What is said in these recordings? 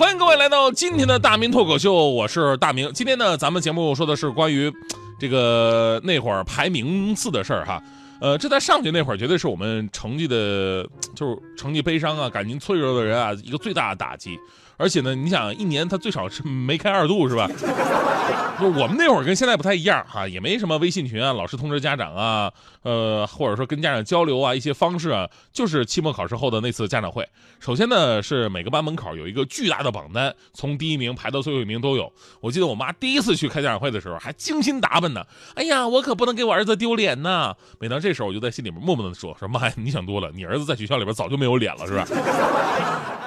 欢迎各位来到今天的大明脱口秀，我是大明。今天呢，咱们节目说的是关于这个那会儿排名次的事儿哈。呃，这在上学那会儿，绝对是我们成绩的，就是成绩悲伤啊、感情脆弱的人啊，一个最大的打击。而且呢，你想一年他最少是没开二度是吧？就我们那会儿跟现在不太一样哈，也没什么微信群啊，老师通知家长啊，呃，或者说跟家长交流啊，一些方式啊，就是期末考试后的那次家长会。首先呢，是每个班门口有一个巨大的榜单，从第一名排到最后一名都有。我记得我妈第一次去开家长会的时候，还精心打扮呢。哎呀，我可不能给我儿子丢脸呐！每当这这时候，我就在心里面默默的说：“说妈呀，你想多了，你儿子在学校里边早就没有脸了，是吧？”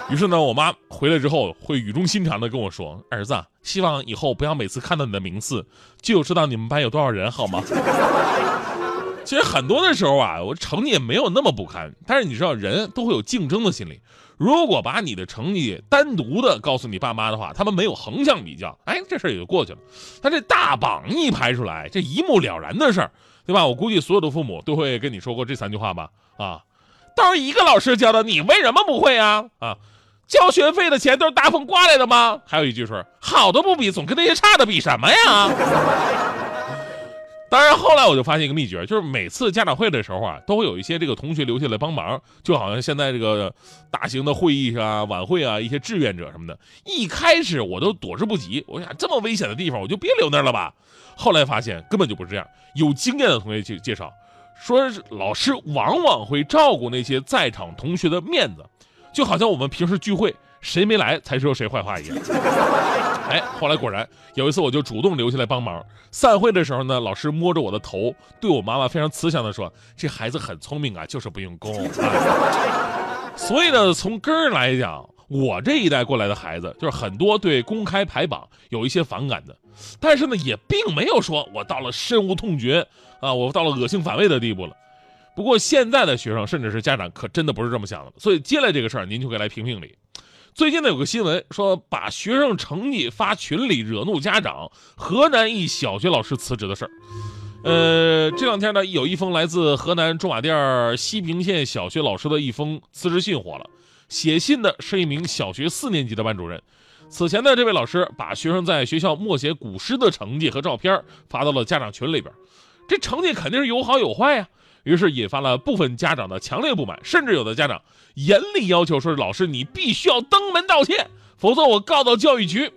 于是呢，我妈回来之后会语重心长的跟我说：“儿子，希望以后不要每次看到你的名次就知道你们班有多少人，好吗？” 其实很多的时候啊，我成绩也没有那么不堪，但是你知道，人都会有竞争的心理。如果把你的成绩单独的告诉你爸妈的话，他们没有横向比较，哎，这事也就过去了。但这大榜一排出来，这一目了然的事儿，对吧？我估计所有的父母都会跟你说过这三句话吧？啊，都是一个老师教的，你为什么不会啊？啊？交学费的钱都是大风刮来的吗？还有一句是，好的不比，总跟那些差的比什么呀？后来我就发现一个秘诀，就是每次家长会的时候啊，都会有一些这个同学留下来帮忙，就好像现在这个大型的会议啊、晚会啊，一些志愿者什么的。一开始我都躲之不及，我想这么危险的地方，我就别留那了吧。后来发现根本就不是这样，有经验的同学去介绍，说老师往往会照顾那些在场同学的面子。就好像我们平时聚会，谁没来才说谁坏话一样。哎，后来果然有一次，我就主动留下来帮忙。散会的时候呢，老师摸着我的头，对我妈妈非常慈祥的说：“这孩子很聪明啊，就是不用功。”所以呢，从根儿来讲，我这一代过来的孩子，就是很多对公开排榜有一些反感的，但是呢，也并没有说我到了深恶痛绝啊，我到了恶性反胃的地步了。不过现在的学生甚至是家长可真的不是这么想的，所以接下来这个事儿您就可以来评评理。最近呢有个新闻说把学生成绩发群里惹怒家长，河南一小学老师辞职的事儿。呃，这两天呢有一封来自河南驻马店西平县小学老师的一封辞职信火了，写信的是一名小学四年级的班主任。此前呢这位老师把学生在学校默写古诗的成绩和照片发到了家长群里边，这成绩肯定是有好有坏呀。于是引发了部分家长的强烈不满，甚至有的家长严厉要求说：“老师，你必须要登门道歉，否则我告到教育局。”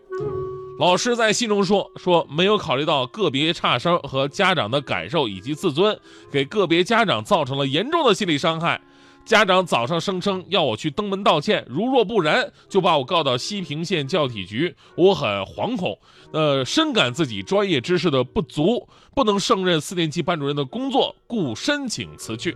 老师在信中说：“说没有考虑到个别差生和家长的感受以及自尊，给个别家长造成了严重的心理伤害。家长早上声称要我去登门道歉，如若不然就把我告到西平县教体局，我很惶恐，呃，深感自己专业知识的不足。”不能胜任四年级班主任的工作，故申请辞去。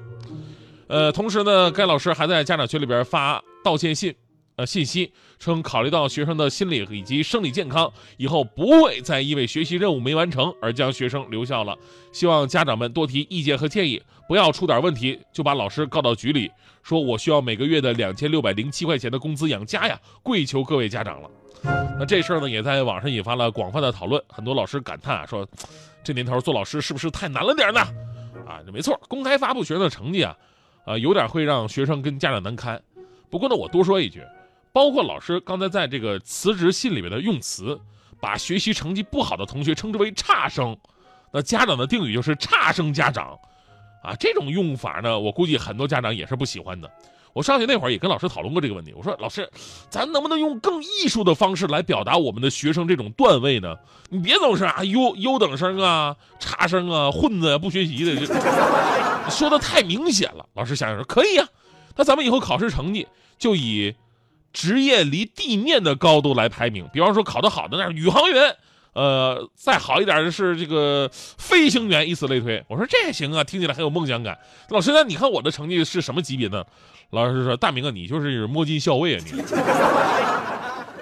呃，同时呢，该老师还在家长群里边发道歉信，呃，信息称考虑到学生的心理以及生理健康，以后不会再因为学习任务没完成而将学生留校了。希望家长们多提意见和建议，不要出点问题就把老师告到局里，说我需要每个月的两千六百零七块钱的工资养家呀，跪求各位家长了。那这事儿呢，也在网上引发了广泛的讨论。很多老师感叹啊，说这年头做老师是不是太难了点呢？啊，这没错，公开发布学生的成绩啊，啊，有点会让学生跟家长难堪。不过呢，我多说一句，包括老师刚才在这个辞职信里面的用词，把学习成绩不好的同学称之为差生，那家长的定语就是差生家长，啊，这种用法呢，我估计很多家长也是不喜欢的。我上学那会儿也跟老师讨论过这个问题。我说：“老师，咱能不能用更艺术的方式来表达我们的学生这种段位呢？你别总是啊优优等生啊、差生啊、混子啊、不学习的，说的太明显了。”老师想想说：“可以呀，那咱们以后考试成绩就以职业离地面的高度来排名。比方说考得好的那是宇航员，呃，再好一点的是这个飞行员，以此类推。我说这也行啊，听起来很有梦想感。老师，那你看我的成绩是什么级别呢？老师说，大明啊，你就是摸金校尉啊你。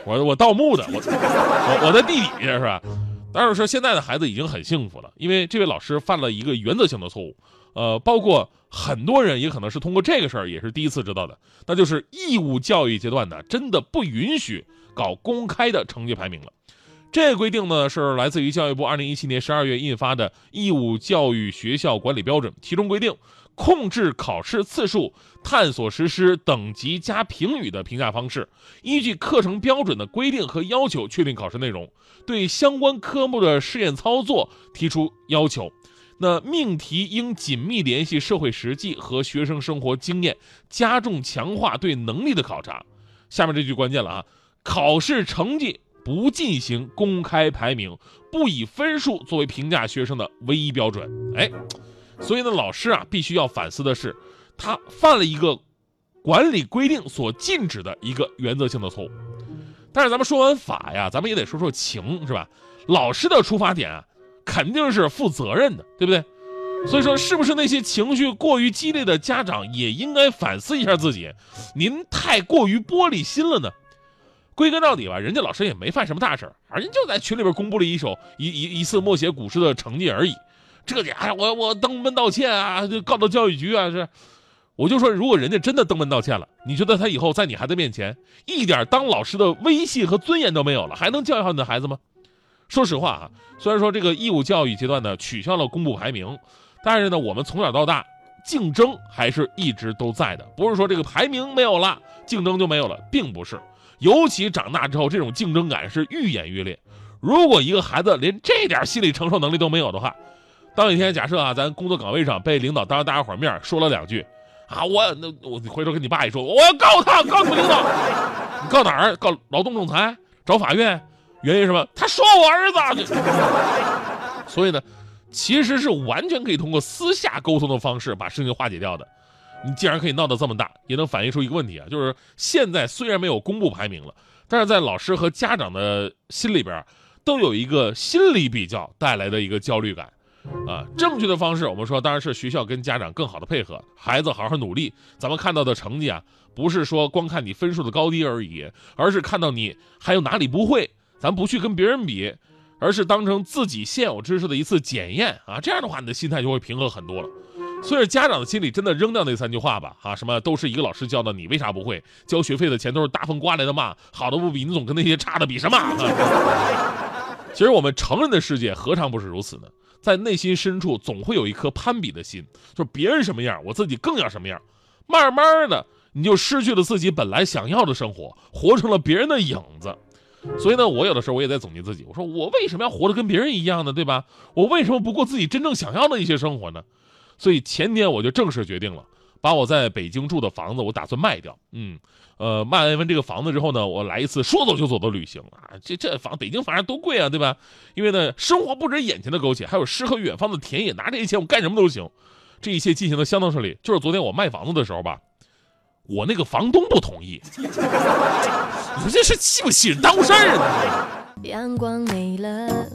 我我盗墓的，我我我在地底下是吧？但是说现在的孩子已经很幸福了，因为这位老师犯了一个原则性的错误，呃，包括很多人也可能是通过这个事儿也是第一次知道的，那就是义务教育阶段呢，真的不允许搞公开的成绩排名了。这个规定呢是来自于教育部二零一七年十二月印发的《义务教育学校管理标准》，其中规定。控制考试次数、探索实施等级加评语的评价方式，依据课程标准的规定和要求确定考试内容，对相关科目的试验操作提出要求。那命题应紧密联系社会实际和学生生活经验，加重强化对能力的考察。下面这句关键了啊！考试成绩不进行公开排名，不以分数作为评价学生的唯一标准。哎。所以呢，老师啊，必须要反思的是，他犯了一个管理规定所禁止的一个原则性的错误。但是咱们说完法呀，咱们也得说说情，是吧？老师的出发点啊，肯定是负责任的，对不对？所以说，是不是那些情绪过于激烈的家长也应该反思一下自己？您太过于玻璃心了呢？归根到底吧，人家老师也没犯什么大事儿，人家就在群里边公布了一首一一一次默写古诗的成绩而已。这点哎，我我登门道歉啊，就告到教育局啊，是，我就说，如果人家真的登门道歉了，你觉得他以后在你孩子面前一点当老师的威信和尊严都没有了，还能教育好你的孩子吗？说实话啊，虽然说这个义务教育阶段呢取消了公布排名，但是呢，我们从小到大竞争还是一直都在的，不是说这个排名没有了，竞争就没有了，并不是，尤其长大之后，这种竞争感是愈演愈烈。如果一个孩子连这点心理承受能力都没有的话，当一天假设啊，咱工作岗位上被领导当着大家伙面说了两句，啊，我那我回头跟你爸一说，我要告他，告诉领导，你告哪儿？告劳动仲裁？找法院？原因什么？他说我儿子。所以呢，其实是完全可以通过私下沟通的方式把事情化解掉的。你既然可以闹得这么大，也能反映出一个问题啊，就是现在虽然没有公布排名了，但是在老师和家长的心里边，都有一个心理比较带来的一个焦虑感。啊，正确的方式，我们说当然是学校跟家长更好的配合，孩子好好努力。咱们看到的成绩啊，不是说光看你分数的高低而已，而是看到你还有哪里不会。咱不去跟别人比，而是当成自己现有知识的一次检验啊。这样的话，你的心态就会平和很多了。所以家长的心里真的扔掉那三句话吧，啊，什么都是一个老师教的，你为啥不会？交学费的钱都是大风刮来的嘛，好的不比，你总跟那些差的比什么？其实我们成人的世界何尝不是如此呢？在内心深处总会有一颗攀比的心，就是别人什么样，我自己更要什么样。慢慢的，你就失去了自己本来想要的生活，活成了别人的影子。所以呢，我有的时候我也在总结自己，我说我为什么要活得跟别人一样呢？对吧？我为什么不过自己真正想要的一些生活呢？所以前天我就正式决定了。把我在北京住的房子，我打算卖掉。嗯，呃，卖完这个房子之后呢，我来一次说走就走的旅行啊！这这房北京房价多贵啊，对吧？因为呢，生活不止眼前的苟且，还有诗和远方的田野。拿这些钱，我干什么都行。这一切进行的相当顺利。就是昨天我卖房子的时候吧，我那个房东不同意。你说这是气不气人，耽误事儿啊？阳光没了，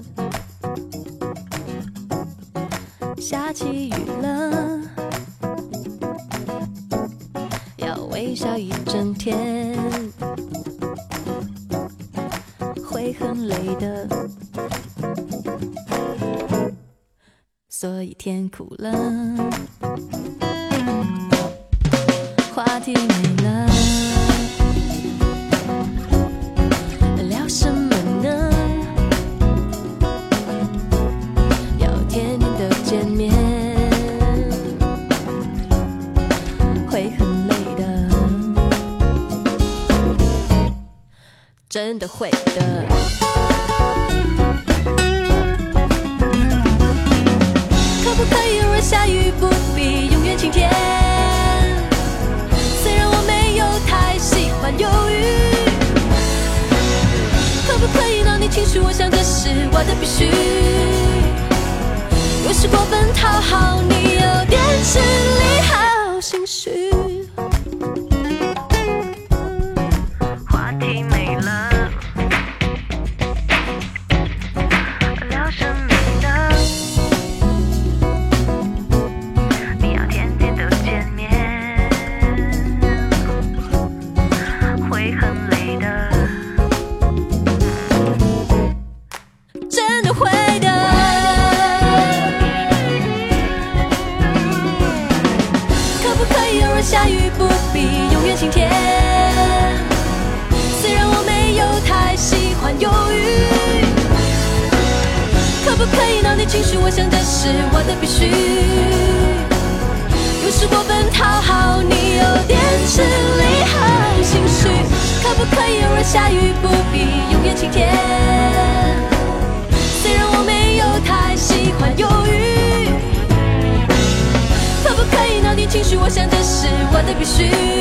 下起雨了。要微笑一整天，会很累的，所以天哭了，体没了，聊什么呢？要天天的见面，会很累的，真的会的。我的必须。有时过分讨好你，有点吃力，偶下雨不必永远晴天。虽然我没有太喜欢忧郁，可不可以闹你情绪？我想这是我的必须。有时过分讨好你有点吃力和心虚。可不可以偶尔下雨不必永远晴天？必须。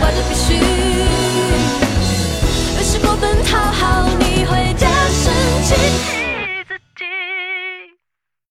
我的必须，而是过分讨好你，会得生气。